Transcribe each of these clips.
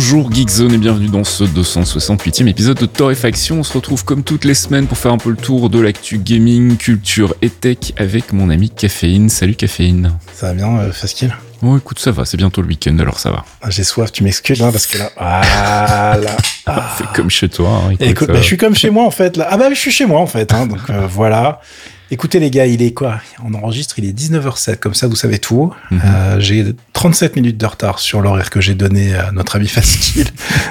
Bonjour Geekzone et bienvenue dans ce 268e épisode de Torréfaction. On se retrouve comme toutes les semaines pour faire un peu le tour de l'actu gaming, culture et tech avec mon ami Caféine. Salut Caféine. Ça va bien, euh, Faskill Oh écoute, ça va, c'est bientôt le week-end alors ça va. Ah, J'ai soif, tu m'excuses hein, parce que là, voilà. Ah. Fais comme chez toi. hein, écoute, Écoute, euh, bah, je suis comme chez moi en fait. Là. Ah bah je suis chez moi en fait. Hein, donc euh, voilà. Écoutez les gars, il est quoi? On enregistre, il est 19h07, comme ça vous savez tout. Mhm. Euh, j'ai 37 minutes de retard sur l'horaire que j'ai donné à notre ami Faskill,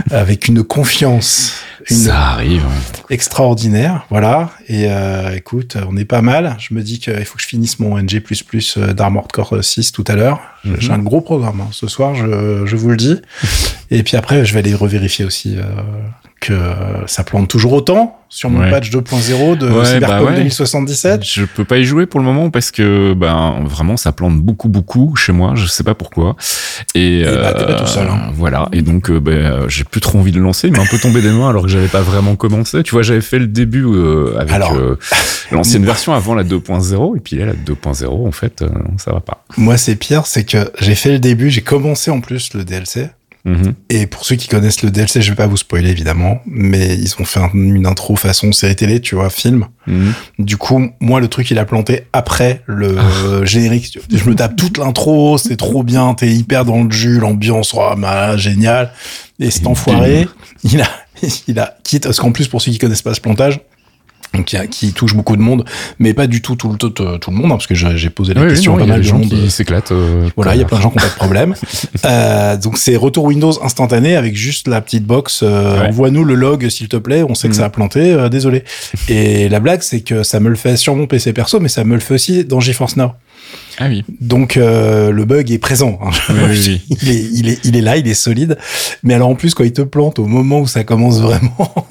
avec une confiance une Ça arrive. extraordinaire, voilà. Et euh, écoute, on est pas mal. Je me dis qu'il faut que je finisse mon NG++ d'Armored Core 6 tout à l'heure. Mhm. J'ai un gros programme hein. ce soir, je, je vous le dis. Et puis après, je vais aller revérifier aussi euh, que ça plante toujours autant sur mon Ouais. patch 2.0 de Ouais, Cyberpunk bah ouais. 2077. Je peux pas y jouer pour le moment parce que ben vraiment ça plante beaucoup beaucoup chez moi, je sais pas pourquoi. Et, bah, t'es pas tout seul, hein. Voilà, et donc euh, ben, euh, j'ai plus trop envie de le lancer, il m'a un peu tombé des mains alors que j'avais pas vraiment commencé. Tu vois, j'avais fait le début euh, avec euh, l'ancienne version avant la 2.0 et puis là la 2.0 en fait euh, ça va pas. Moi, c'est pire, c'est que j'ai fait le début, j'ai commencé en plus le DLC. Mhm. Et pour ceux qui connaissent le DLC, je vais pas vous spoiler évidemment, mais ils ont fait un- une intro façon série télé, tu vois, film. Mhm. Du coup, moi, le truc, il a planté après le euh, générique. Je me tape toute l'intro, c'est trop bien, t'es hyper dans le jus, l'ambiance, oh, bah, génial. Et cet Et enfoiré, il a, il a, quitte, parce qu'en plus, pour ceux qui connaissent pas ce plantage, qui, a- qui touche beaucoup de monde, mais pas du tout tout le, tout, tout le monde, hein, parce que j'ai posé la question non, il pas y a mal de gens qui s'éclatent. euh, Voilà, il y a plein de gens qui n'ont pas de problème. euh, donc c'est retour Windows instantané avec juste la petite box. euh, Ouais. Envoie-nous le log s'il te plaît. On sait que Mhm. ça a planté. euh, désolé. Et la blague c'est que ça me le fait sur mon PC perso, mais ça me le fait aussi dans GeForce Now. Ah oui. Donc euh, le bug est présent. hein. Oui, oui, oui. il, est, il est, il est là, il est solide. Mais alors en plus quand il te plante au moment où ça commence vraiment.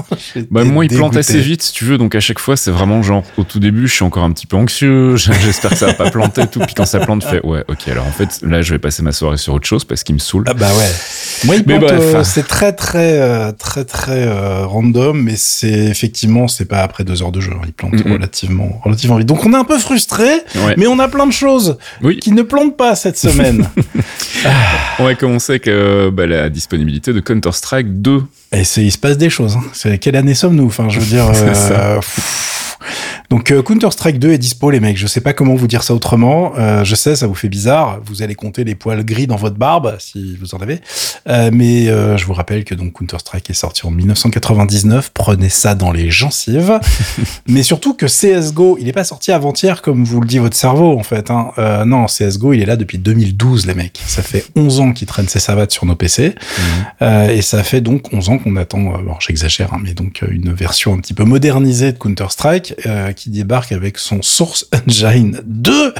Bah moi il plante assez vite si tu veux donc à chaque fois c'est vraiment genre au tout début je suis encore un petit peu anxieux j'espère que ça va pas planter et tout puis quand ça plante je fais ouais ok alors en fait là je vais passer ma soirée sur autre chose parce qu'il me saoule Ah bah ouais. Moi, il Mais plante, euh, c'est très très euh, très très random, mais c'est effectivement c'est pas après deux heures de jeu. hein. Il plante Mhm. relativement relativement vite. Donc on est un peu frustré, ouais. mais on a plein de choses oui qui ne plantent pas cette semaine. on va commencer avec euh, bah, la disponibilité de Counter Strike 2 Et c'est il se passe des choses. Hein. C'est quelle année sommes-nous Enfin, je veux dire. C'est euh, ça. pff. Donc Counter Strike 2 est dispo les mecs. Je sais pas comment vous dire ça autrement. Euh, je sais ça vous fait bizarre. Vous allez compter les poils gris dans votre barbe si vous en avez. Euh, mais euh, je vous rappelle que donc Counter Strike est sorti en 1999. Prenez ça dans les gencives. mais surtout que CS:GO, il est pas sorti avant-hier comme vous le dit votre cerveau en fait. Hein. Euh, non, CS:GO, il est là depuis 2012 les mecs. Ça fait 11 ans qu'il traîne ses savates sur nos PC. Euh, et ça fait donc 11 ans qu'on attend, euh, bon, j'exagère, hein, mais donc euh, une version un petit peu modernisée de Counter-Strike euh, qui débarque avec son Source Engine 2.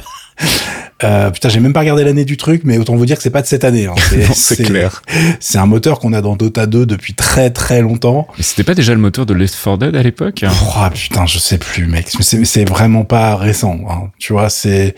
Euh, putain, j'ai même pas regardé l'année du truc, mais autant vous dire que c'est pas de cette année. Hein. C'est clair C'est un moteur qu'on a dans Dota 2 depuis très très longtemps. mais c'était pas déjà le moteur de Left 4 Dead à l'époque? Oh putain, je sais plus, mec. C'est- vraiment pas récent. Hein. Tu vois, c'est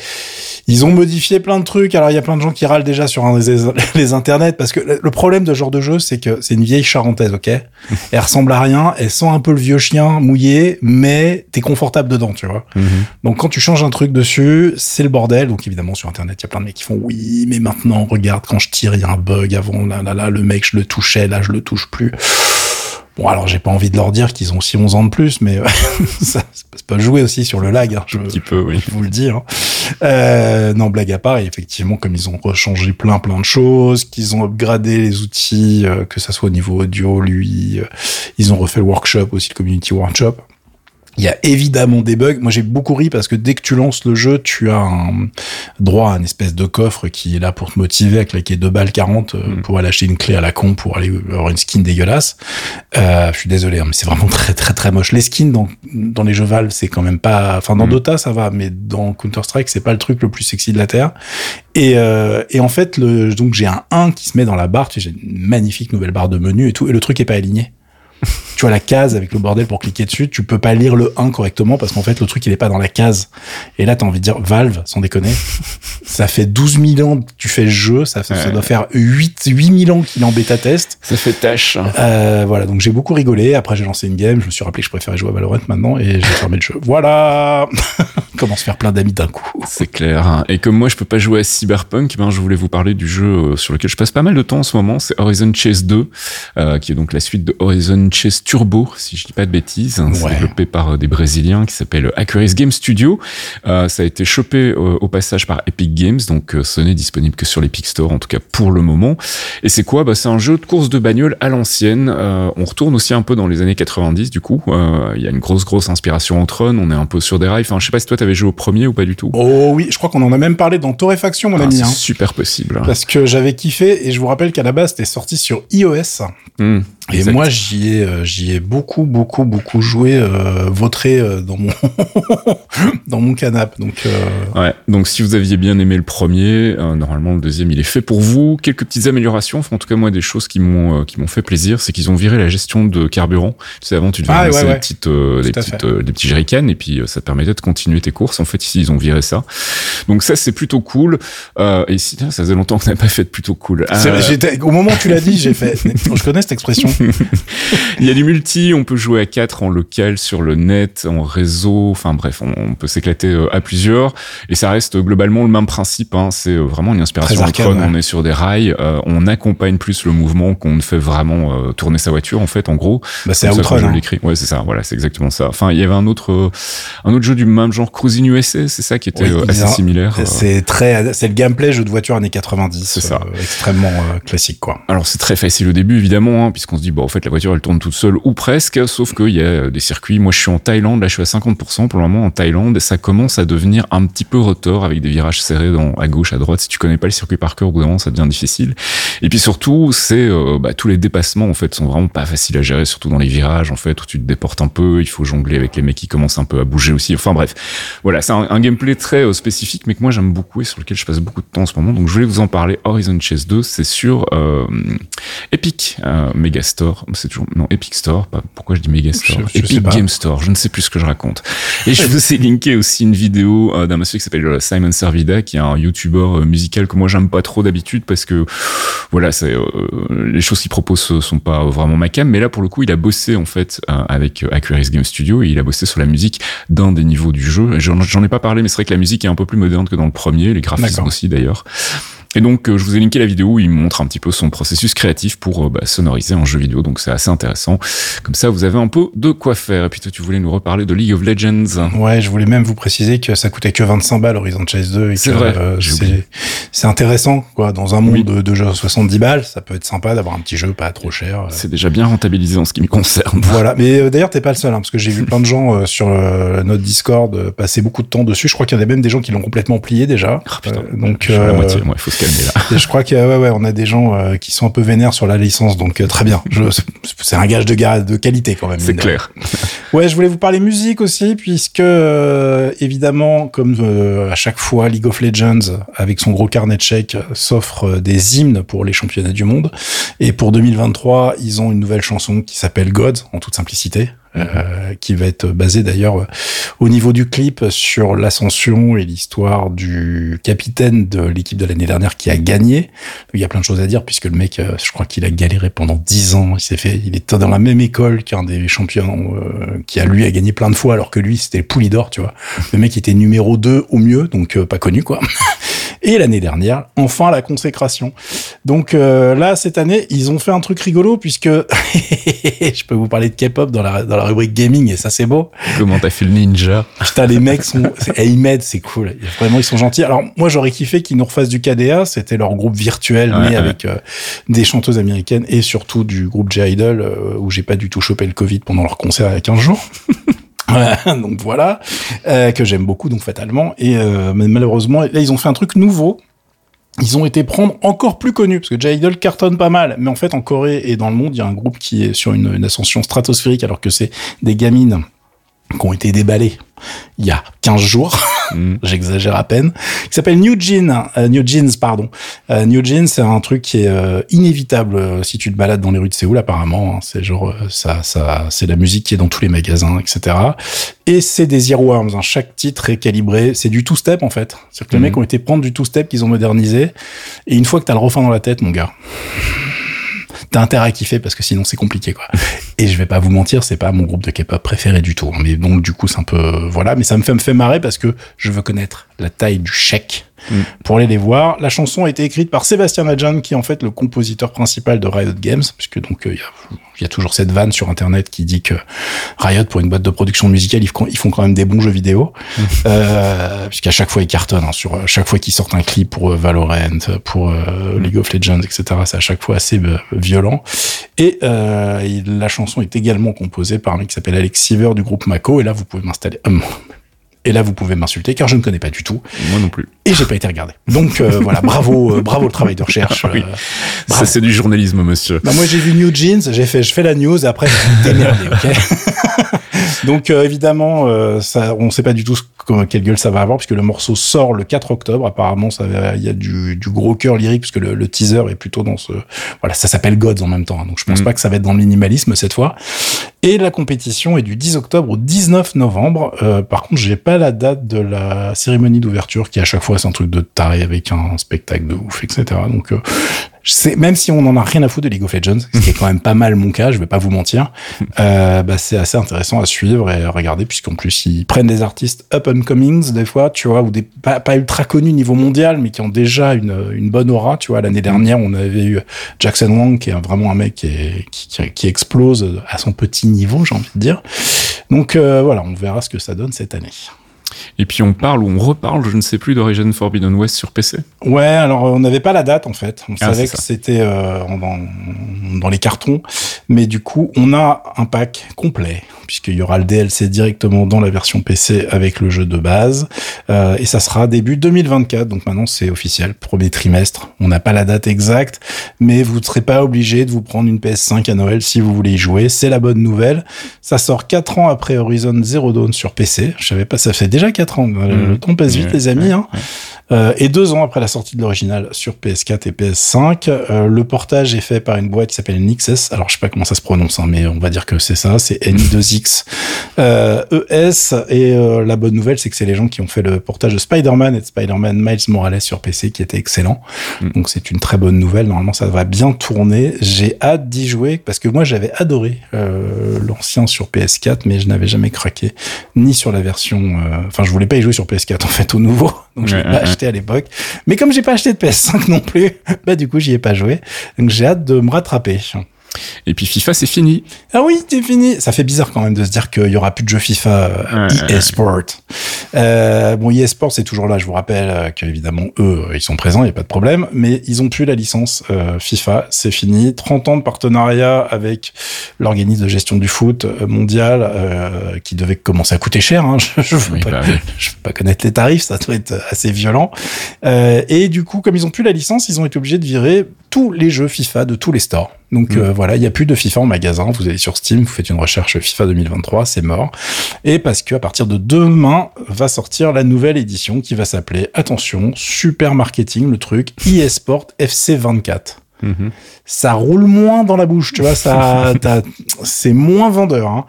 ils ont modifié plein de trucs. Alors il y a plein de gens qui râlent déjà sur un des les internets parce que le- le problème de ce genre de jeu, c'est que c'est une vieille charentaise, ok? Elle ressemble à rien. Elle sent un peu le vieux chien mouillé, mais t'es confortable dedans, tu vois? Mhm. Donc quand tu changes un truc dessus, c'est le bordel. Donc évidemment sur internet, il y a plein de mecs qui font oui, mais maintenant regarde quand je tire, il y a un bug. Avant là là là, le mec je le touchais, là je le touche plus. Bon alors j'ai pas envie de leur dire qu'ils ont aussi 11 ans de plus, mais euh, ça c'est pas jouer aussi sur le lag. Hein, je, un petit peu oui je vous le dis. Hein. Euh, non, blague à part, et effectivement, comme ils ont rechangé plein plein de choses, qu'ils ont upgradé les outils, euh, que ça soit au niveau audio, lui, ils ont refait le workshop aussi, le community workshop. Il y a évidemment des bugs. Moi, j'ai beaucoup ri parce que dès que tu lances le jeu, tu as un droit à une espèce de coffre qui est là pour te motiver à claquer 2 balles 40 euh, Mm. pour aller acheter une clé à la con pour aller avoir une skin dégueulasse. Euh, je suis désolé, hein, mais c'est vraiment très très très moche. Les skins dans, dans les jeux Valve, c'est quand même pas. Enfin, dans Mm. Dota, ça va, mais dans Counter Strike, c'est pas le truc le plus sexy de la terre. Et, euh, et en fait, le, donc j'ai un 1 qui se met dans la barre. Tu sais, j'ai une magnifique nouvelle barre de menu et tout, et le truc est pas aligné. Tu vois la case avec le bordel pour cliquer dessus, tu peux pas lire le 1 correctement parce qu'en fait le truc il est pas dans la case. Et là t'as envie de dire Valve, sans déconner, ça fait 12 000 ans que tu fais le jeu, ça, Ouais. doit faire 8, 8 000 ans qu'il est en bêta test. Ça fait tâche. Euh, voilà, donc j'ai beaucoup rigolé. Après, j'ai lancé une game. Je me suis rappelé que je préférais jouer à Valorant maintenant et j'ai fermé le jeu. Voilà Comment se faire plein d'amis d'un coup. C'est clair. Et comme moi, je peux pas jouer à Cyberpunk, ben, je voulais vous parler du jeu euh, sur lequel je passe pas mal de temps en ce moment. C'est Horizon Chase 2, euh, qui est donc la suite de Horizon Chase Turbo, si je dis pas de bêtises. Ouais. développé par euh, des Brésiliens qui s'appellent Aquaris Game Studio. Euh, ça a été chopé euh, au passage par Epic Games, donc euh, ce n'est disponible que sur l'Epic Store, en tout cas pour le moment. Et c'est quoi? Bah, C'est un jeu de course de bagnole à l'ancienne. On retourne aussi un peu dans les années 90, du coup. Il y a une grosse, grosse inspiration en Tron. On est un peu sur des rails. Enfin, je sais pas si toi, t'avais joué au premier ou pas du tout. Oh oui, je crois qu'on en a même parlé dans Torréfaction, mon Ah, ami. c'est hein. super possible. Parce que j'avais kiffé et je vous rappelle qu'à la base, c'était sorti sur iOS. Hmm, Et exact. moi, j'y ai, euh, j'y ai beaucoup, beaucoup, beaucoup joué, euh, vautré euh, dans mon dans mon canapé. Donc, euh, Ouais, donc si vous aviez bien aimé le premier, euh, normalement le deuxième il est fait pour vous. Quelques petites améliorations, enfin en tout cas moi des choses qui m'ont euh, qui m'ont fait plaisir, c'est qu'ils ont viré la gestion de carburant. Tu sais avant tu devais Ah, lancer ouais, des ouais. petites euh, des petites euh, des petits jerrycans et puis euh, ça te permettait de continuer tes courses. En fait ici ils ont viré ça. Donc ça c'est plutôt cool. Euh, et si ça faisait longtemps qu'on n'avait pas fait de plutôt cool. j'étais- au moment où tu l'as dit, j'ai fait. Je connais cette expression. Il y a du multi, on peut jouer à 4 en local, sur le net, en réseau, enfin bref, on, on peut s'éclater euh, à plusieurs. Et ça reste euh, globalement le même principe, hein, c'est euh, vraiment une inspiration Tron, ouais. on est sur des rails, euh, on accompagne plus le mouvement qu'on ne fait vraiment euh, tourner sa voiture en fait, en gros. Bah, c'est Outrun. hein. Ouais, c'est ça, voilà, c'est exactement ça. Enfin, il y avait un autre, euh, un autre jeu du même genre, Cruising USA, c'est ça qui était Oui, assez similaire. C'est très, c'est le gameplay jeu de voiture années 90. C'est ça. extrêmement classique, quoi. Alors c'est très facile au début évidemment, hein, puisqu'on se dit bon en fait la voiture elle tourne toute seule ou presque, sauf qu'il y a euh, des circuits. Moi je suis en Thaïlande, là je suis à 50% pour le moment en Thaïlande, ça commence à devenir un petit peu retors avec des virages serrés à gauche, à droite. Si tu connais pas le circuit par cœur, au bout d'un moment ça devient difficile. Et puis surtout c'est euh, bah, tous les dépassements en fait sont vraiment pas faciles à gérer, surtout dans les virages en fait où tu te déportes un peu, il faut jongler avec les mecs qui commencent un peu à bouger aussi. Enfin bref, voilà c'est un, gameplay très euh, spécifique mais que moi j'aime beaucoup et sur lequel je passe beaucoup de temps en ce moment. Donc je voulais vous en parler. Horizon Chase 2, c'est sur Epic euh, Megastore, c'est toujours non Epic Store. Pas, pourquoi je dis Je- je sais Epic. Game Store. Je ne sais plus ce que je raconte. Et je vous ai linké aussi une vidéo euh, d'un monsieur qui s'appelle euh, Simon Servida, qui est un YouTuber euh, musical que moi j'aime pas trop d'habitude parce que voilà, c'est euh, les choses qu'il propose sont pas vraiment ma cam. Mais là pour le coup, il a bossé en fait avec Aquarius Game Studio et il a bossé sur la musique d'un des niveaux du jeu. J'en ai pas parlé, mais c'est vrai que la musique est un peu plus moderne que dans le premier, les graphismes aussi d'ailleurs. Et donc, euh, je vous ai linké la vidéo où il montre un petit peu son processus créatif pour euh, bah, sonoriser un jeu vidéo. Donc, c'est assez intéressant. Comme ça, vous avez un peu de quoi faire. Et puis, toi, tu voulais nous reparler de League of Legends. Ouais, je voulais même vous préciser que ça coûtait que 25 balles Horizon Chase 2 et C'est vrai, euh, c'est intéressant quoi dans un monde Oui. de, de jeux à 70 balles, ça peut être sympa d'avoir un petit jeu pas trop cher. C'est déjà bien rentabilisé en ce qui me concerne. Voilà, mais euh, d'ailleurs t'es pas le seul hein, parce que j'ai vu plein de gens euh, sur euh, notre Discord passer beaucoup de temps dessus. Je crois qu'il y en a même des gens qui l'ont complètement plié déjà. Ah, putain. Donc la moitié. Faut calmer là. et je crois que ouais, ouais, on a des gens euh, qui sont un peu vénères sur la licence, donc euh, très bien. C'est un gage de, de qualité quand même. C'est clair. Ouais, je voulais vous parler musique aussi, puisque euh, évidemment, comme euh, à chaque fois, League of Legends, avec son gros carnet de chèques, s'offre euh, des hymnes pour les championnats du monde. Et pour 2023, ils ont une nouvelle chanson qui s'appelle God, en toute simplicité. Euh, qui va être basée d'ailleurs euh, au niveau du clip sur l'ascension et l'histoire du capitaine de l'équipe de l'année dernière qui a gagné. Il y a plein de choses à dire puisque le mec, euh, je crois qu'il a galéré pendant 10 ans. Il s'est fait, il était dans la même école qu'un des champions euh, qui a lui a gagné plein de fois alors que lui c'était le Poulidor, tu vois. Le mec était numéro 2 au mieux, donc pas connu quoi. Et l'année dernière, enfin la consécration. Donc euh, là, cette année, ils ont fait un truc rigolo puisque je peux vous parler de K-pop dans la, dans la rubrique gaming et ça c'est beau. Comment t'as fait le ninja Putain, les mecs sont, ils m'aident, c'est cool. Vraiment, ils sont gentils. Alors, moi, j'aurais kiffé qu'ils nous refassent du KDA. C'était leur groupe virtuel, Ouais, mais ouais. avec euh, des chanteuses américaines et surtout du groupe J-Idol, euh, où j'ai pas du tout chopé le Covid pendant leur concert il y a 15 jours. Donc voilà, euh, que j'aime beaucoup, donc fatalement. Et euh, malheureusement, là, ils ont fait un truc nouveau. Ils ont été prendre encore plus connus, parce que J-Idol cartonne pas mal. Mais en fait, en Corée et dans le monde, il y a un groupe qui est sur une ascension stratosphérique, alors que c'est des gamines qui ont été déballées il y a 15 jours. Mm. J'exagère à peine. Qui s'appelle New Jeans. New Jeans, pardon. New Jeans, c'est un truc qui est inévitable si tu te balades dans les rues de Séoul, apparemment. Hein. C'est genre, ça, ça, c'est la musique qui est dans tous les magasins, etc. Et c'est des earworms. Hein. Chaque titre est calibré. C'est du two-step, en fait. C'est que les mm. mecs ont été prendre du two-step qu'ils ont modernisé. Et une fois que t'as le refrain dans la tête, mon gars t'as intérêt à kiffer parce que sinon c'est compliqué quoi. Et je vais pas vous mentir, c'est pas mon groupe de K-pop préféré du tout. Mais donc du coup c'est un peu voilà, mais ça me fait me fait marrer parce que je veux connaître la taille du chèque mm. pour aller les voir. La chanson a été écrite par Sébastien Nadjan qui est en fait le compositeur principal de Riot Games puisque donc il euh, y a il y a toujours cette vanne sur Internet qui dit que Riot, pour une boîte de production musicale, ils font quand même des bons jeux vidéo, mmh. euh, puisqu'à chaque fois ils cartonnent. Hein, sur chaque fois qu'ils sortent un clip pour euh, Valorant, pour euh, mmh. League of Legends, etc. C'est à chaque fois assez violent. Et la chanson est également composée par un mec qui s'appelle Alex Siever du groupe Mako. Et là, vous pouvez m'installer. Et là, vous pouvez m'insulter car je ne connais pas du tout. Moi non plus. Et j'ai pas été regardé. Donc euh, voilà, bravo, euh, bravo le travail de recherche. oui. Euh, ça c'est du journalisme, monsieur. Bah, moi j'ai vu New Jeans, j'ai fait, je fais la news et après démerdé, ok? Donc évidemment, ça, on sait pas du tout quelle gueule ça va avoir puisque le morceau sort le 4 octobre. Apparemment, ça, il y a du, du gros cœur lyrique puisque le, le, teaser est plutôt dans ce, voilà, ça s'appelle Gods en même temps. Hein. donc je pense mm. pas que ça va être dans le minimalisme cette fois. Et la compétition est du 10 octobre au 19 novembre. par contre, j'ai pas la date de la cérémonie d'ouverture qui à chaque fois c'est un truc de taré avec un spectacle de ouf, etc. Donc sais, même si on en a rien à foutre de League of Legends, ce qui est quand même pas mal mon cas, je vais pas vous mentir, euh, bah, c'est assez intéressant à suivre et à regarder puisqu'en plus ils prennent des artistes up and comings des fois, tu vois, ou des pas, pas ultra connus niveau mondial, mais qui ont déjà une, une bonne aura, tu vois. L'année dernière, on avait eu Jackson Wang qui est vraiment un mec qui, qui, qui, explose à son petit niveau, j'ai envie de dire. Donc euh, voilà, on verra ce que ça donne cette année. Et puis on parle ou on reparle, je ne sais plus, d'Origin Forbidden West sur PC. Ouais, alors on n'avait pas la date en fait. On ah, savait que c'était euh, dans, dans, les cartons, mais du coup on a un pack complet puisqu'il y aura le DLC directement dans la version PC avec le jeu de base, euh, et ça sera début 2024. Donc maintenant c'est officiel, premier trimestre. On n'a pas la date exacte, mais vous ne serez pas obligé de vous prendre une PS5 à Noël si vous voulez y jouer. C'est la bonne nouvelle. Ça sort 4 ans après Horizon Zero Dawn sur PC. Je savais pas, ça fait déjà 4 ans. Le temps passe vite, les amis. Hein. Euh, et deux ans après la sortie de l'original sur PS4 et PS5, euh, le portage est fait par une boîte qui s'appelle Nixes. Alors je sais pas comment ça se prononce, hein, mais on va dire que c'est ça, c'est N2X euh, ES. Et euh, la bonne nouvelle, c'est que c'est les gens qui ont fait le portage de Spider-Man et de Spider-Man Miles Morales sur PC qui était excellent. Mm. Donc c'est une très bonne nouvelle. Normalement, ça va bien tourner. J'ai hâte d'y jouer parce que moi j'avais adoré l'ancien sur PS4, mais je n'avais jamais craqué ni sur la version. Enfin, je voulais pas y jouer sur PS4 en fait au nouveau, donc je l'ai pas acheté à l'époque. Mais comme j'ai pas acheté de PS5 non plus, bah du coup j'y ai pas joué. Donc j'ai hâte de me rattraper. Et puis FIFA, c'est fini. Ah oui, c'est fini. Ça fait bizarre quand même de se dire qu'il y aura plus de jeux FIFA euh, e-sport. Euh, bon, e-sport, c'est toujours là. Je vous rappelle euh, qu'évidemment, eux, ils sont présents, il n'y a pas de problème. Mais ils ont plus la licence euh, FIFA. C'est fini. 30 ans de partenariat avec l'organisme de gestion du foot mondial qui devait commencer à coûter cher. Hein. Je ne veux, bah pas connaître les tarifs. Ça doit être assez violent. et du coup, comme ils ont plus la licence, ils ont été obligés de virer tous les jeux FIFA de tous les stores. Donc mm. euh, voilà, il n'y a plus de FIFA en magasin. Vous allez sur Steam, vous faites une recherche FIFA 2023, c'est mort. Et parce que à partir de demain va sortir la nouvelle édition qui va s'appeler, attention, super marketing, le truc, eSport FC 24. Ça roule moins dans la bouche, tu vois, ça, c'est moins vendeur. Hein.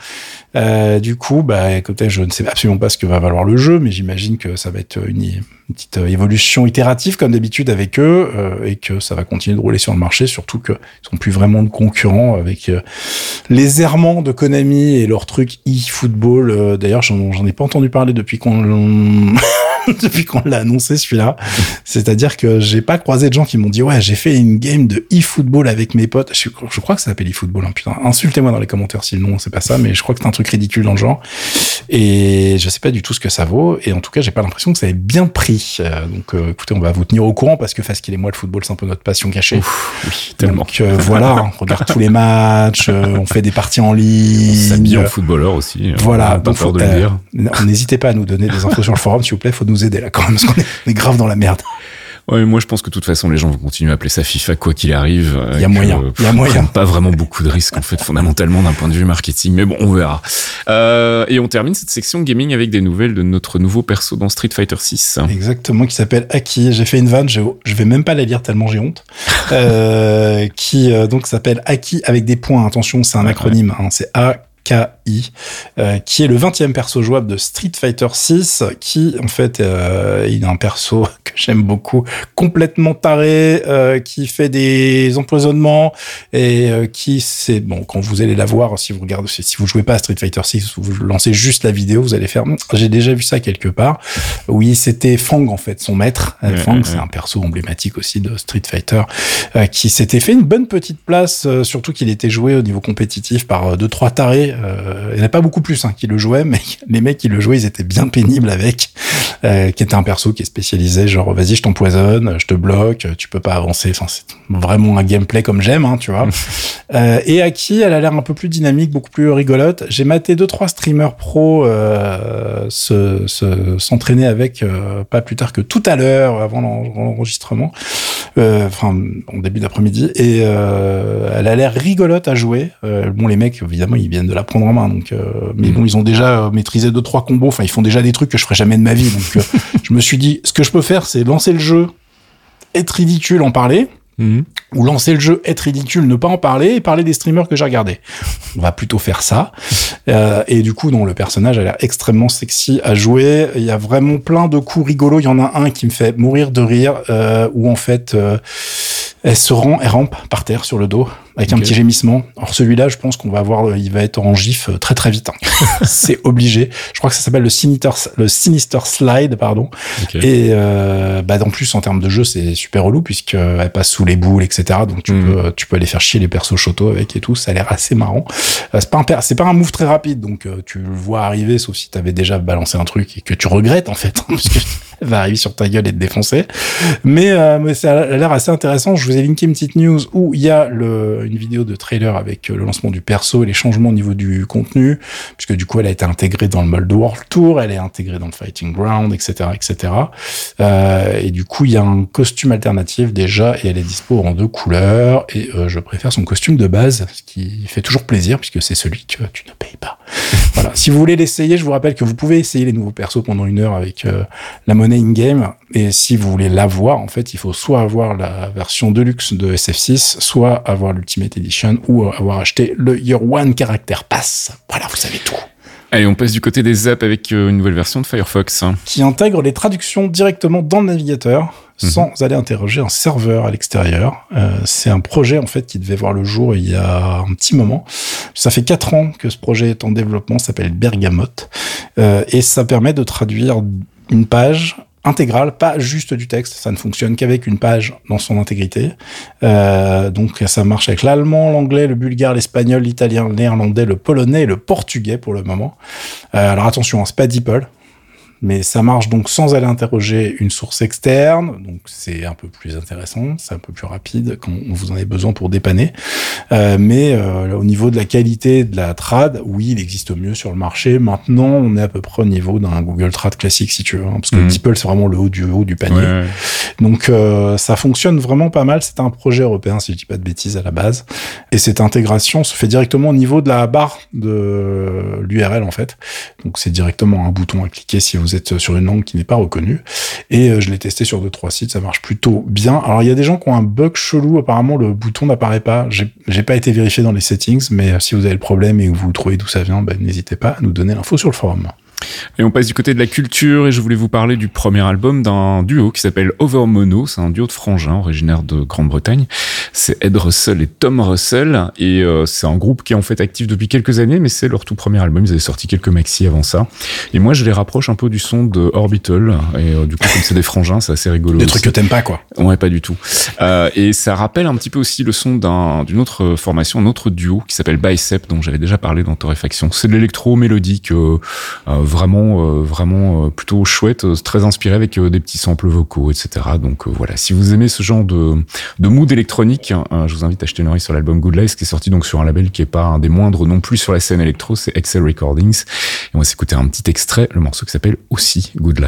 Euh, du coup, bah, écoutez, je ne sais absolument pas ce que va valoir le jeu, mais j'imagine que ça va être une, petite euh, évolution itérative comme d'habitude avec eux euh, et que ça va continuer de rouler sur le marché, surtout qu'ils sont plus vraiment de concurrents avec euh, les errements de Konami et leur truc e-football. D'ailleurs, j'en ai pas entendu parler depuis qu'on depuis qu'on l'a annoncé celui-là. C'est-à-dire que j'ai pas croisé de gens qui m'ont dit ouais j'ai fait une game de e-football avec mes potes. Je, crois que ça s'appelle e-football. Hein, putain, insultez-moi dans les commentaires si non c'est pas ça, mais je crois que c'est un truc ridicule dans le genre. Et je sais pas du tout ce que ça vaut. Et en tout cas j'ai pas l'impression que ça ait bien pris. Euh, donc euh, écoutez on va vous tenir au courant parce que qu'il et moi le football c'est un peu notre passion cachée. oui, tellement. Donc euh, voilà, on regarde tous les matchs, on fait des parties en ligne. On s'habille en footballeur aussi. Voilà. Donc, N'hésitez pas à nous donner des infos sur le forum s'il vous plaît. Faut nous aider là quand même, parce qu'on est grave dans la merde. Ouais, moi je pense que de toute façon les gens vont continuer à appeler ça FIFA quoi qu'il arrive. Il y a moyen. Il y a moyen. Pas vraiment beaucoup de risques en fait fondamentalement d'un point de vue marketing, mais bon on verra. Euh, et on termine cette section gaming avec des nouvelles de notre nouveau perso dans Street Fighter 6. Exactement, qui s'appelle Aki. J'ai fait une vanne, je, je vais même pas la lire tellement j'ai honte. euh, qui euh, donc s'appelle Aki avec des points. Attention, c'est un acronyme. Hein, c'est A Euh, qui est le 20e perso jouable de Street Fighter 6, qui en fait euh, il a un perso que j'aime beaucoup, complètement taré, euh, qui fait des empoisonnements et qui c'est bon quand vous allez la voir si vous regardez si vous jouez pas à Street Fighter 6, vous lancez juste la vidéo, vous allez faire hum, j'ai déjà vu ça quelque part. Oui, c'était Fang en fait son maître. Ouais, Fang c'est un perso emblématique aussi de Street Fighter qui s'était fait une bonne petite place, surtout qu'il était joué au niveau compétitif par deux trois tarés. Euh, il n'y en a pas beaucoup plus hein, qui le jouaient, mais les mecs qui le jouaient, ils étaient bien pénibles avec. Euh, qui était un perso qui est spécialisé, genre vas-y, je t'empoisonne, je te bloque, tu peux pas avancer. Enfin, c'est vraiment un gameplay comme j'aime, hein, tu vois. Euh, et Aki, elle a l'air un peu plus dynamique, beaucoup plus rigolote. J'ai maté deux trois streamers pro euh, se se- s'entraîner avec euh, pas plus tard que tout à l'heure avant l'en- l'enregistrement, Euh, enfin en début d'après-midi. Et euh, elle a l'air rigolote à jouer. Euh, bon, les mecs évidemment ils viennent de la prendre en main, donc euh, mais bon ils ont déjà euh, maîtrisé deux trois combos. Enfin ils font déjà des trucs que je ferais jamais de ma vie. Donc euh, je me suis dit ce que je peux faire c'est lancer le jeu, être ridicule, en parler Mhm. ou lancer le jeu, être ridicule, ne pas en parler et parler des streamers que j'ai regardés. On va plutôt faire ça. Euh, et du coup, non, le personnage a l'air extrêmement sexy à jouer. Il y a vraiment plein de coups rigolos. Il y en a un qui me fait mourir de rire, euh, où en fait, euh, elle se rend, elle rampe par terre sur le dos avec un petit gémissement. Alors celui-là, je pense qu'on va voir, il va être en gif très très vite. hein. C'est obligé. Je crois que ça s'appelle le Sinister, le Sinister Slide, pardon. Et euh, bah en plus en termes de jeu c'est super relou puisque elle passe sous les boules etc. Donc tu Mhm. peux tu peux aller faire chier les persos choto avec et tout. Ça a l'air assez marrant. Euh, c'est pas un c'est pas un move très rapide donc euh, tu le vois arriver sauf si t'avais déjà balancé un truc et que tu regrettes en fait parce que elle va arriver sur ta gueule et te défoncer. Mais euh, mais ça a l'air assez intéressant. Je vous ai linké une petite news où il y a le une vidéo de trailer avec euh, le lancement du perso et les changements au niveau du contenu puisque du coup elle a été intégrée dans le mode World Tour, elle est intégrée dans le Fighting Ground, etc., etc. Euh, et du coup, il y a un costume alternatif déjà, et elle est dispo en deux couleurs. Et euh, je préfère son costume de base, ce qui fait toujours plaisir puisque c'est celui que tu ne payes pas. voilà. Si vous voulez l'essayer, je vous rappelle que vous pouvez essayer les nouveaux persos pendant une heure avec la monnaie in-game. Et si vous voulez l'avoir, en fait, il faut soit avoir la version deluxe de SF6, soit avoir l'Ultimate Edition, ou avoir acheté le Year One Character Pass. Voilà, vous savez tout. Allez, on passe du côté des apps avec euh, une nouvelle version de Firefox. hein. qui intègre les traductions directement dans le navigateur sans aller interroger un serveur à l'extérieur. Euh, c'est un projet en fait qui devait voir le jour il y a un petit moment. Ça fait quatre ans que ce projet est en développement, s'appelle Bergamote Euh, et ça permet de traduire une page intégrale, pas juste du texte. Ça ne fonctionne qu'avec une page dans son intégrité. Euh, donc ça marche avec l'allemand, l'anglais, le bulgare, l'espagnol, l'italien, le néerlandais, le polonais et le portugais pour le moment. Euh, alors attention, hein, c'est pas DeepL, mais ça marche donc sans aller interroger une source externe, donc c'est un peu plus intéressant, c'est un peu plus rapide quand vous en avez besoin pour dépanner. Euh, mais euh, au niveau de la qualité de la trad, oui, il existe mieux sur le marché. Maintenant, on est à peu près au niveau d'un Google Trad classique, si tu veux, hein, parce que Mhm. DeepL c'est vraiment le haut du haut du panier. Ouais, ouais. Donc euh, ça fonctionne vraiment pas mal. C'est un projet européen, si je dis pas de bêtises à la base. Et cette intégration se fait directement au niveau de la barre de l'URL en fait. Donc c'est directement un bouton à cliquer si vous êtes sur une langue qui n'est pas reconnue. Et euh, je l'ai testé sur deux trois sites, ça marche plutôt bien. Alors il y a des gens qui ont un bug chelou. Apparemment le bouton n'apparaît pas. J'ai j'ai pas été vérifié dans les settings, mais euh, si vous avez le problème et que vous trouvez d'où ça vient, ben, n'hésitez pas à nous donner l'info sur le forum. Et on passe du côté de la culture et je voulais vous parler du premier album d'un duo qui s'appelle Over Mono. C'est un duo de frangins originaire de Grande-Bretagne. C'est Ed Russell et Tom Russell et euh, c'est un groupe qui est en fait actif depuis quelques années, mais c'est leur tout premier album. Ils avaient sorti quelques maxi avant ça. Et moi, je les rapproche un peu du son de Orbital et euh, du coup, comme c'est des frangins, c'est assez rigolo. Des aussi. trucs que t'aimes pas quoi. Ouais, pas du tout. Euh, et ça rappelle un petit peu aussi le son d'un, d'une autre formation, un autre duo qui s'appelle Bicep, dont j'avais déjà parlé dans Torréfaction. C'est de l'électro mélodique, vraiment, vraiment plutôt chouette, très inspiré avec des petits samples vocaux, etc. Donc voilà, si vous aimez ce genre de, de mood électronique, hein, je vous invite à acheter une oreille sur l'album Good Life, qui est sorti donc sur un label qui est pas un des moindres non plus sur la scène électro, c'est Excel Recordings. Et on va s'écouter un petit extrait, le morceau qui s'appelle aussi Good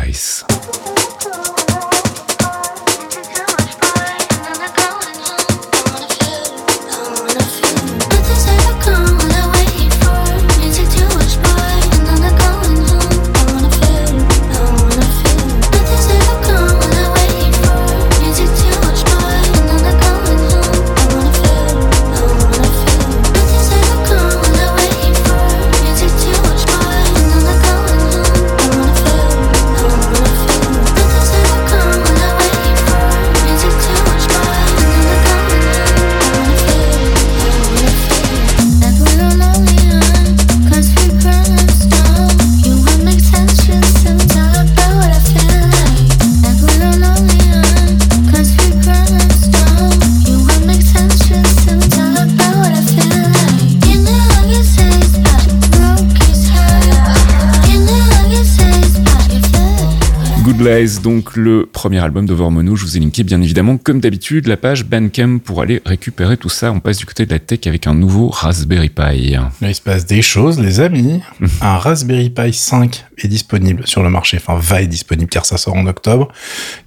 Lies. donc le premier album de Vormono. Je vous ai linké bien évidemment, comme d'habitude, la page Bandcamp pour aller récupérer tout ça. On passe du côté de la tech avec un nouveau Raspberry Pi. il se passe des choses, les amis. un Raspberry Pi 5 est disponible sur le marché, enfin va être disponible car ça sort en octobre.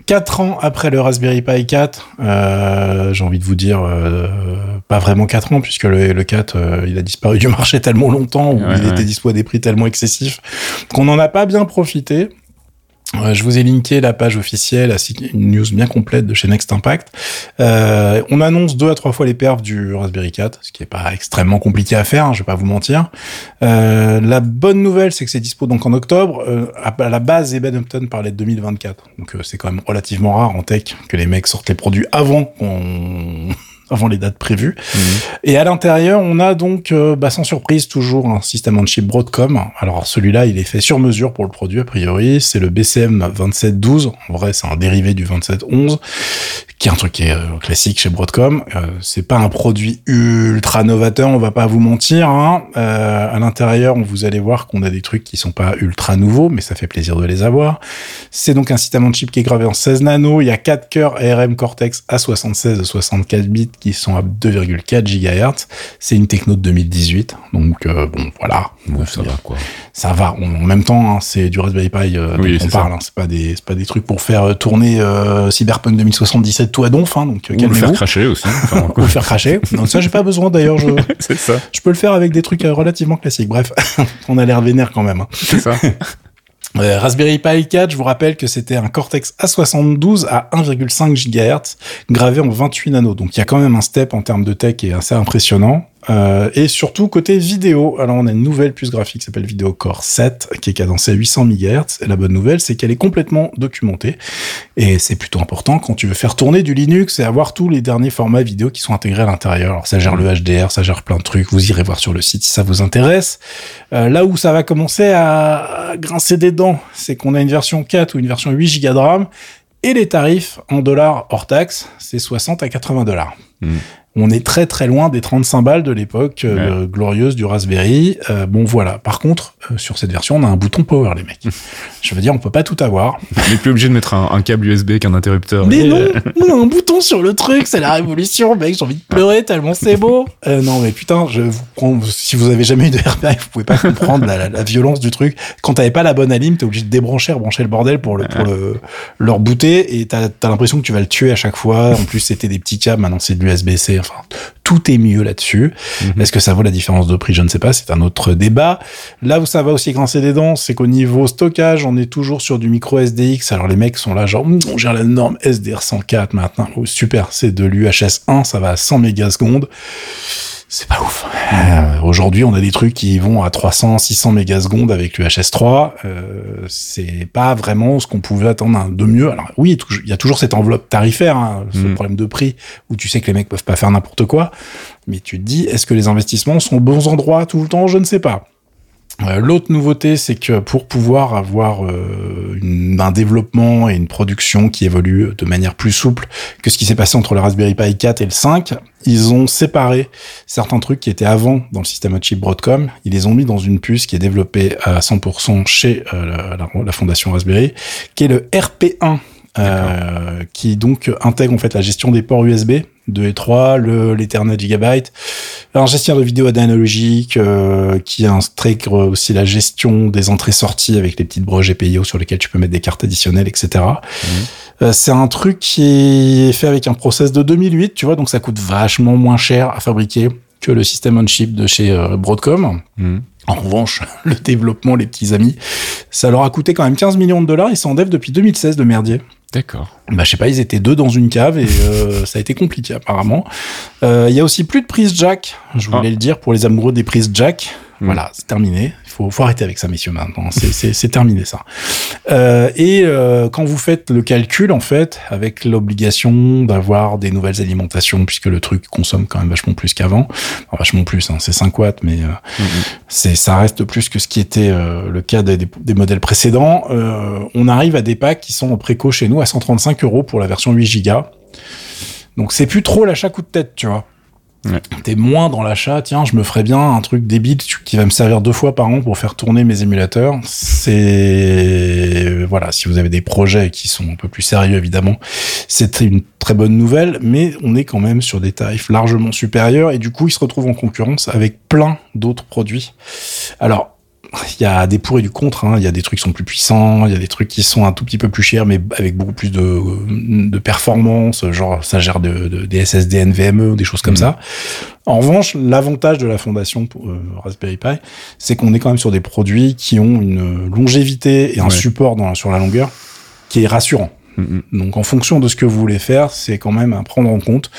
Quatre ans après le Raspberry Pi 4, euh, j'ai envie de vous dire, euh, pas vraiment quatre ans puisque le, 4, euh, il a disparu du marché tellement longtemps, ou il était dispo à des prix tellement excessifs qu'on n'en a pas bien profité. Je vous ai linké la page officielle, une news bien complète de chez Next Impact. Euh, on annonce deux à trois fois les perfs du Raspberry 4, ce qui est pas extrêmement compliqué à faire, hein, je vais pas vous mentir. Euh, la bonne nouvelle, c'est que c'est dispo donc en octobre. Euh, à la base, Eben Upton parlait de 2024, donc c'est quand même relativement rare en tech que les mecs sortent les produits avant qu'on avant les dates prévues. Mhm. Et à l'intérieur, on a donc, euh, bah, sans surprise, toujours un système on chip Broadcom. Alors celui-là, il est fait sur mesure pour le produit, a priori. C'est le BCM 2712. En vrai, c'est un dérivé du 2711 qui est un truc qui est euh, classique chez Broadcom. Euh, c'est pas un produit ultra novateur, on va pas vous mentir. Hein. Euh, à l'intérieur, vous allez voir qu'on a des trucs qui sont pas ultra nouveaux, mais ça fait plaisir de les avoir. C'est donc un système on chip qui est gravé en 16 nano. Il y a 4 cœurs ARM Cortex A76 de 64 bits qui sont à 2,4 GHz. C'est une techno de 2018, donc euh, bon voilà. ça va quoi. Ça va. En même temps, hein, c'est du Raspberry Pi oui, on parle. Hein. C'est pas des, pas des trucs pour faire tourner Cyberpunk 2077 tout à donf, hein, donc Ou le faire cracher aussi. Ou le faire cracher. Donc ça, j'ai pas besoin d'ailleurs. Je... c'est ça. Je peux le faire avec des trucs euh, relativement classiques. Bref, on a l'air vénère quand même. Hein. C'est ça. Euh, Raspberry Pi 4, je vous rappelle que c'était un Cortex A72 à 1,5 GHz gravé en 28 nano. Donc il y a quand même un step en termes de tech qui est assez impressionnant. Euh, et surtout côté vidéo, alors on a une nouvelle puce graphique qui s'appelle Video Core 7 qui est cadencée à 800 MHz. Et la bonne nouvelle, c'est qu'elle est complètement documentée. Et c'est plutôt important quand tu veux faire tourner du Linux et avoir tous les derniers formats vidéo qui sont intégrés à l'intérieur. Alors ça gère le HDR, ça gère plein de trucs. Vous irez voir sur le site si ça vous intéresse. Euh, là où ça va commencer à grincer des dents, c'est qu'on a une version 4 ou une version 8 Go de RAM. Et les tarifs en dollars hors taxe, c'est 60 à 80 dollars. Hmm on est très très loin des 35 balles de l'époque euh, glorieuse du Raspberry. Euh, bon voilà. Par contre, euh, sur cette version, on a un bouton power, les mecs. Je veux dire, on peut pas tout avoir. On n'est plus obligé de mettre un, câble USB qu'un interrupteur. Mais non, on a un bouton sur le truc, c'est la révolution, mec. J'ai envie de pleurer tellement c'est beau. non mais putain, je vous prends. Si vous avez jamais eu de Raspberry, vous pouvez pas comprendre la, violence du truc. Quand t'avais pas la bonne alim, t'es obligé de débrancher, rebrancher le bordel pour le pour le leur booter et t'as as, l'impression que tu vas le tuer à chaque fois. En plus, c'était des petits câbles, maintenant c'est de l'USB-C. Enfin, tout est mieux là-dessus. Mhm. Est-ce que ça vaut la différence de prix? Je ne sais pas, c'est un autre débat. Là où ça va aussi grincer des dents, c'est qu'au niveau stockage, on est toujours sur du micro SDX. Alors les mecs sont là genre, on gère la norme SDR 104 maintenant. Oh, super, c'est de l'UHS 1, ça va à 100 mégasecondes c'est pas ouf. Euh, Aujourd'hui, on a des trucs qui vont à 300, 600 mégasecondes avec l'UHS3. Euh, c'est pas vraiment ce qu'on pouvait attendre de mieux. Alors oui, il y a toujours cette enveloppe tarifaire, hein, ce mm. problème de prix, où tu sais que les mecs peuvent pas faire n'importe quoi. Mais tu te dis, est-ce que les investissements sont aux bons endroits tout le temps? Je ne sais pas. Euh, l'autre nouveauté, c'est que pour pouvoir avoir euh, une, un développement et une production qui évolue de manière plus souple que ce qui s'est passé entre le Raspberry Pi 4 et le 5. Ils ont séparé certains trucs qui étaient avant dans le système chip Broadcom. Ils les ont mis dans une puce qui est développée à 100% chez euh, la, la, fondation Raspberry, qui est le RP1 euh, qui donc intègre en fait la gestion des ports USB 2 et 3, le l'Ethernet Gigabyte, un gestionnaire de vidéo analogique euh, qui intègre aussi la gestion des entrées-sorties avec les petites broches GPIO sur lesquelles tu peux mettre des cartes additionnelles, etc. Mhm. Euh, c'est un truc qui est fait avec un process de 2008, tu vois, donc ça coûte vachement moins cher à fabriquer que le système on chip de chez euh, Broadcom. Mhm. En revanche, le développement, les petits amis, ça leur a coûté quand même 15 millions de dollars. Ils s'en dev depuis 2016 de merdier. D'accord. Bah, je sais pas, ils étaient deux dans une cave et euh, ça a été compliqué apparemment. Euh, il y a aussi plus de prise jack, je voulais ah. le dire, pour les amoureux des prises jack. Voilà, c'est terminé faut, faut arrêter avec ça, messieurs, maintenant. C'est terminé, ça. Euh, et euh, quand vous faites le calcul, en fait, avec l'obligation d'avoir des nouvelles alimentations, puisque le truc consomme quand même vachement plus qu'avant, vachement plus, hein, c'est 5 watts, mais euh, mm-hmm. c'est ça reste plus que ce qui était euh, le cas des, des modèles précédents. Euh, on arrive à des packs qui sont en préco chez nous à 135 euros pour la version 8 Go. Donc c'est plus trop l'achat coup de tête, tu vois. T'es moins dans l'achat, tiens, je me ferais bien un truc débile qui va me servir deux fois par an pour faire tourner mes émulateurs. C'est voilà, si vous avez des projets qui sont un peu plus sérieux évidemment, c'est une très bonne nouvelle, mais on est quand même sur des tarifs largement supérieurs et du coup, ils se retrouvent en concurrence avec plein d'autres produits. Alors, il y a des pour et du contre. Hein. Il y a des trucs qui sont plus puissants, il y a des trucs qui sont un tout petit peu plus chers, mais avec beaucoup plus de, de performance. Genre, ça gère de, de, des SSD NVMe ou des choses comme mmh. ça. En revanche, l'avantage de la fondation pour, euh, Raspberry Pi, c'est qu'on est quand même sur des produits qui ont une longévité et un support dans, sur la longueur qui est rassurant. Mm-hmm. Donc en fonction de ce que vous voulez faire, c'est quand même à prendre en compte.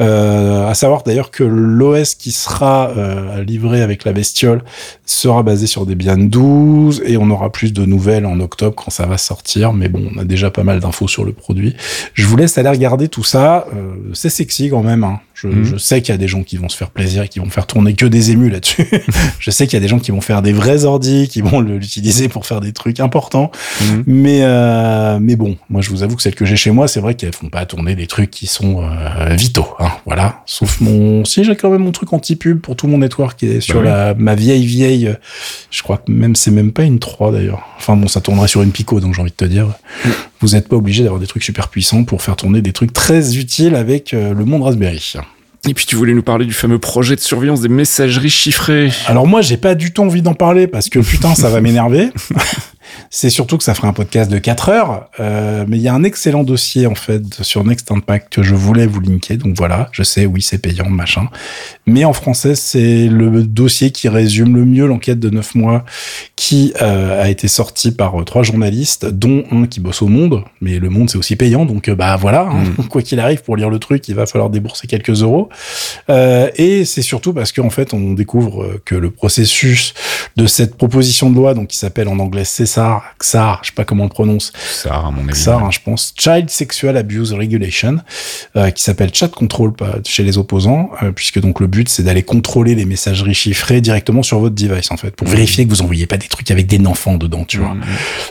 Euh, à savoir d'ailleurs que l'OS qui sera euh, livré avec la bestiole sera basé sur Debian 12 et on aura plus de nouvelles en octobre quand ça va sortir. Mais bon, on a déjà pas mal d'infos sur le produit. Je vous laisse aller regarder tout ça. Euh, c'est sexy quand même. Hein. Je, mm-hmm. je, sais qu'il y a des gens qui vont se faire plaisir et qui vont faire tourner que des émus là-dessus. je sais qu'il y a des gens qui vont faire des vrais ordi, qui vont l'utiliser pour faire des trucs importants. Mm-hmm. Mais euh, mais bon, moi je vous avoue que celles que j'ai chez moi, c'est vrai qu'elles font pas tourner des trucs qui sont euh, vitaux. Hein, voilà. Sauf mon, si j'ai quand même mon truc anti-pub pour tout mon network qui est sur bah la ma vieille vieille. Je crois que même c'est même pas une 3 d'ailleurs. Enfin bon, ça tournerait sur une Pico, donc j'ai envie de te dire, mm. vous n'êtes pas obligé d'avoir des trucs super puissants pour faire tourner des trucs très utiles avec euh, le monde Raspberry. Et puis tu voulais nous parler du fameux projet de surveillance des messageries chiffrées. Alors moi j'ai pas du tout envie d'en parler parce que putain ça va m'énerver. C'est surtout que ça ferait un podcast de 4 heures, euh, mais il y a un excellent dossier en fait sur Next Impact que je voulais vous linker. Donc voilà, je sais, oui, c'est payant, machin. Mais en français, c'est le dossier qui résume le mieux l'enquête de 9 mois qui euh, a été sorti par euh, trois journalistes, dont un qui bosse au Monde. Mais le Monde, c'est aussi payant, donc euh, bah voilà, hein, mm. quoi qu'il arrive, pour lire le truc, il va falloir débourser quelques euros. Euh, et c'est surtout parce qu'en fait, on découvre que le processus de cette proposition de loi, donc qui s'appelle en anglais CSA XAR, je sais pas comment on le prononce. XAR, à mon avis. XAR, hein, je pense. Child Sexual Abuse Regulation, euh, qui s'appelle Chat Control chez les opposants, euh, puisque donc le but c'est d'aller contrôler les messageries chiffrées directement sur votre device en fait, pour mmh. vérifier que vous envoyez pas des trucs avec des enfants dedans, tu vois. Mmh.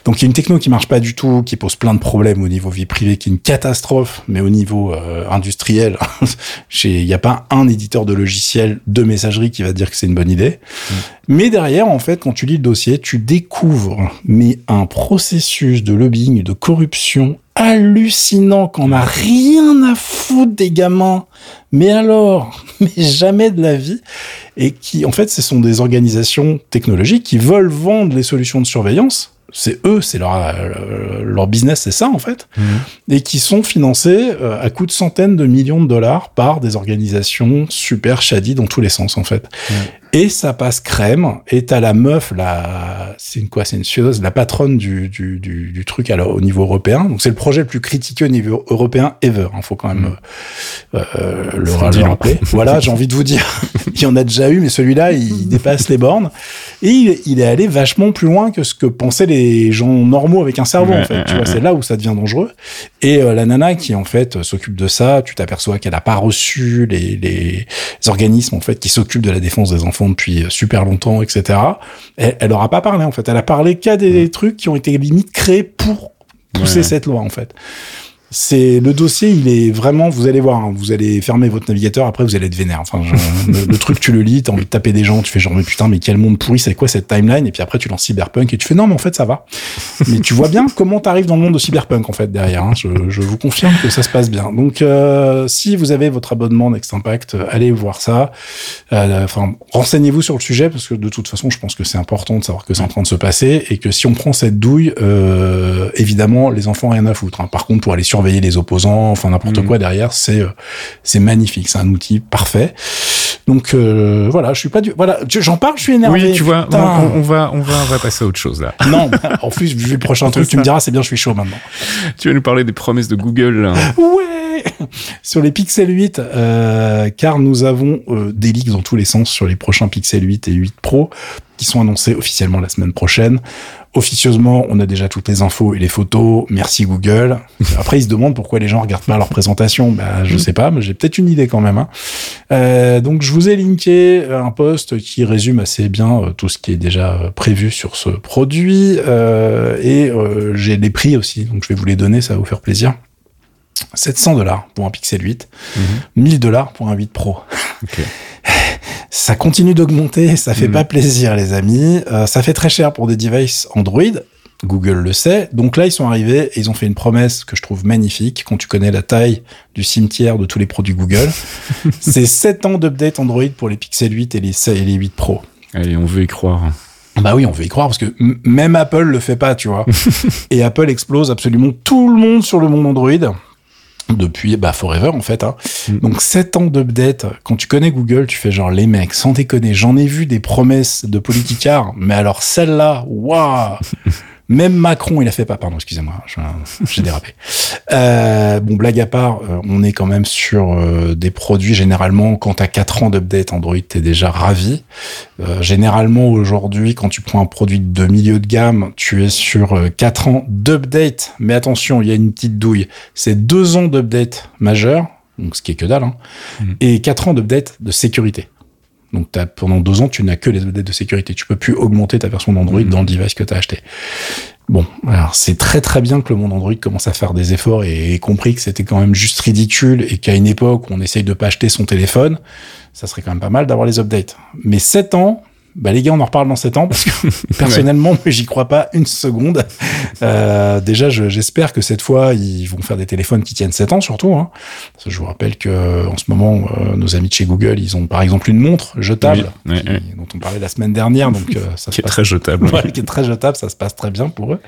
Donc il y a une techno qui marche pas du tout, qui pose plein de problèmes au niveau vie privée, qui est une catastrophe, mais au niveau euh, industriel, il n'y a pas un éditeur de logiciel de messagerie qui va dire que c'est une bonne idée. Mmh. Mais derrière, en fait, quand tu lis le dossier, tu découvres mais un processus de lobbying, de corruption hallucinant qu'on n'a rien à foutre des gamins. Mais alors, mais jamais de la vie. Et qui, en fait, ce sont des organisations technologiques qui veulent vendre les solutions de surveillance c'est eux, c'est leur, euh, leur business, c'est ça en fait, mmh. et qui sont financés euh, à coût de centaines de millions de dollars par des organisations super shady dans tous les sens en fait. Mmh. Et ça passe crème. Et t'as la meuf, la, c'est une quoi, c'est une suédoise, la patronne du, du, du, du truc alors, au niveau européen. Donc c'est le projet le plus critiqué au niveau européen ever. Il hein, faut quand même mm. euh, euh le, le rappeler. voilà, j'ai envie de vous dire, il y en a déjà eu, mais celui-là, il dépasse les bornes. Et il, il, est allé vachement plus loin que ce que pensaient les gens normaux avec un cerveau. en fait, tu vois, c'est là où ça devient dangereux. Et euh, la nana qui en fait s'occupe de ça, tu t'aperçois qu'elle a pas reçu les, les organismes en fait qui s'occupent de la défense des enfants depuis super longtemps, etc. Elle, elle aura pas parlé en fait. Elle a parlé qu'à des trucs qui ont été limite créés pour pousser Ouais. cette loi en fait. C'est le dossier, il est vraiment. Vous allez voir, hein, vous allez fermer votre navigateur. Après, vous allez être vénère. Enfin, le, truc, tu le lis, t'as envie de taper des gens, tu fais genre mais putain, mais quel monde pourri, c'est quoi cette timeline? Et puis après, tu lances Cyberpunk et tu fais non, mais en fait, ça va. mais tu vois bien comment t'arrives dans le monde de Cyberpunk en fait derrière. hein. Je, je vous confirme que ça se passe bien. Donc, euh, si vous avez votre abonnement Next Impact, euh, allez voir ça. Euh, Enfin, renseignez-vous sur le sujet parce que de toute façon, je pense que c'est important de savoir que c'est en train de se passer et que si on prend cette douille, euh, évidemment, les enfants rien à foutre. hein. Par contre, pour aller surveiller les opposants, enfin n'importe Mhm. quoi derrière, c'est euh, c'est magnifique. C'est un outil parfait. Donc euh, voilà, je suis pas du voilà, je- j'en parle, je suis énervé. Oui, tu vois, on, on va, on va, on va passer à autre chose là. Non, en plus, vu le prochain truc, tu me diras, c'est bien, je suis chaud maintenant. tu vas nous parler des promesses de Google. là. Ouais Sur les Pixel 8, euh, car nous avons euh, des leaks dans tous les sens sur les prochains Pixel 8 et 8 Pro qui sont annoncés officiellement la semaine prochaine. Officieusement, on a déjà toutes les infos et les photos. Merci Google. Après, ils se demandent pourquoi les gens regardent pas leur présentation. Bah, je sais pas, mais j'ai peut-être une idée quand même. hein. Euh, donc, je vous ai linké un post qui résume assez bien euh, tout ce qui est déjà euh, prévu sur ce produit euh, et euh, j'ai les prix aussi. Donc, je vais vous les donner, ça va vous faire plaisir. 700 dollars pour un Pixel 8, 1000 dollars pour un 8 Pro. Ok. Ça continue d'augmenter, ça fait Mhm. pas plaisir les amis. Euh, ça fait très cher pour des devices Android. Google le sait. Donc là, ils sont arrivés et ils ont fait une promesse que je trouve magnifique quand tu connais la taille du cimetière de tous les produits Google. C'est 7 ans d'update Android pour les Pixel 8 et les, et les 8 Pro. Allez, on veut y croire. Bah oui, on veut y croire parce que même Apple le fait pas, tu vois. et Apple explose absolument tout le monde sur le monde Android depuis bah forever en fait. Hein. Mm. Donc 7 ans d'update. Quand tu connais Google, tu fais genre les mecs, sans déconner, j'en ai vu des promesses de Politicar, mais alors celle-là, waouh. Même Macron, il a fait pas. Pardon, excusez-moi, j'ai dérapé. Euh, bon, blague à part, euh, on est quand même sur euh, des produits généralement. Quand t'as 4 ans d'update Android, t'es déjà ravi. Euh, généralement, aujourd'hui, quand tu prends un produit de milieu de gamme, tu es sur euh, 4 ans d'update. Mais attention, il y a une petite douille. C'est 2 ans d'update majeur, donc ce qui est que dalle, hein, Mhm. et 4 ans d'update de sécurité. Donc pendant 2 ans, tu n'as que les updates de sécurité. Tu peux plus augmenter ta version d'Android Mhm. dans le device que tu as acheté. Bon, alors c'est très très bien que le monde Android commence à faire des efforts et ait compris que c'était quand même juste ridicule et qu'à une époque où on essaye de pas acheter son téléphone, ça serait quand même pas mal d'avoir les updates. Mais 7 ans, bah les gars, on en reparle dans 7 ans parce que personnellement, moi, j'y crois pas une seconde. Euh, déjà, je- j'espère que cette fois, ils vont faire des téléphones qui tiennent 7 ans surtout. Hein. Parce que je vous rappelle que en ce moment, euh, nos amis de chez Google, ils ont par exemple une montre jetable Oui, ouais, ouais. dont on parlait la semaine dernière, donc euh, ça Qui se est passe très jetable. Ouais, qui est très jetable, ça se passe très bien pour eux.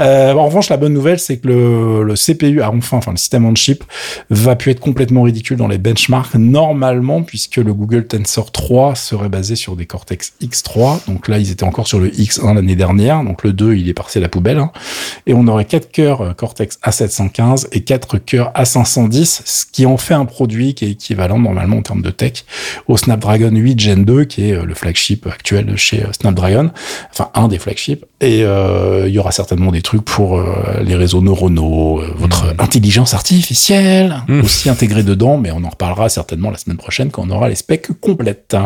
Euh, en revanche, la bonne nouvelle, c'est que le, le CPU a enfin, enfin le système on chip, va plus être complètement ridicule dans les benchmarks normalement, puisque le Google Tensor 3 serait basé sur des Cortex X3. Donc là, ils étaient encore sur le X1 l'année dernière, donc le 2, il est passé à la poubelle. hein. Et on aurait 4 cœurs euh, Cortex A715 et 4 cœurs A510, ce qui en fait un produit qui est équivalent normalement en termes de tech au Snapdragon 8 Gen 2, qui est euh, le flagship actuel de chez euh, Snapdragon, enfin un des flagships. Et euh, il y aura certainement des trucs pour euh, les réseaux neuronaux, euh, votre intelligence artificielle Mhm. aussi intégrée dedans, mais on en reparlera certainement la semaine prochaine quand on aura les specs complètes.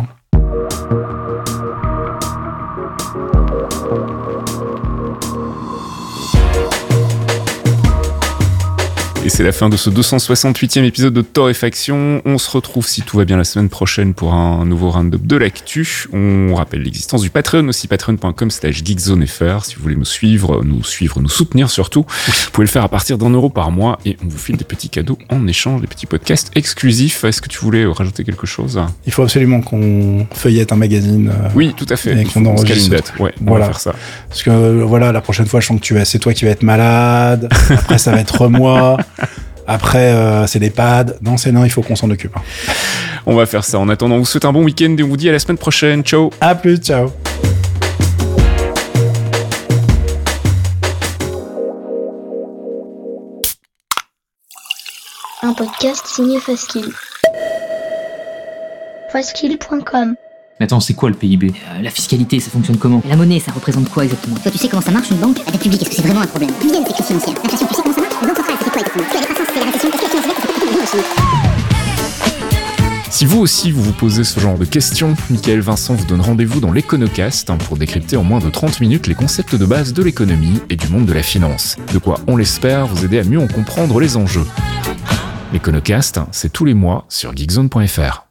C'est la fin de ce 268e épisode de Torréfaction. On se retrouve si tout va bien la semaine prochaine pour un nouveau round-up de l'actu. On rappelle l'existence du Patreon aussi, patreon.com slash geekzonefr. Si vous voulez nous suivre, nous suivre, nous soutenir surtout, vous pouvez le faire à partir d'un euro par mois et on vous file des petits cadeaux en échange, des petits podcasts exclusifs. Est-ce que tu voulais rajouter quelque chose? Il faut absolument qu'on feuillette un magazine. euh, Oui, tout à fait. Et qu'on enregistre. une date. Ouais, on Voilà. va faire ça. Parce que euh, voilà, la prochaine fois, je sens que tu vas, c'est toi qui vas être malade. Après, ça va être moi. Après, euh, c'est des pads. Non, c'est non, il faut qu'on s'en occupe. hein. On va faire ça. En attendant, on vous souhaite un bon week-end et on vous dit à la semaine prochaine. Ciao À plus, ciao. Un podcast signé Faskill. Faskill.com Mais attends, c'est quoi le PIB Euh, la fiscalité, ça fonctionne comment? La monnaie, ça représente quoi exactement? Toi, tu sais comment ça marche une banque? La dette publique, est-ce que c'est vraiment un problème? L'inflation, tu sais comment ça Si vous aussi vous vous posez ce genre de questions, Michael Vincent vous donne rendez-vous dans l'Econocast hein, pour décrypter en moins de 30 minutes les concepts de base de l'économie et du monde de la finance. De quoi, on l'espère, vous aider à mieux en comprendre les enjeux. L'Econocast, c'est tous les mois sur geekzone.fr.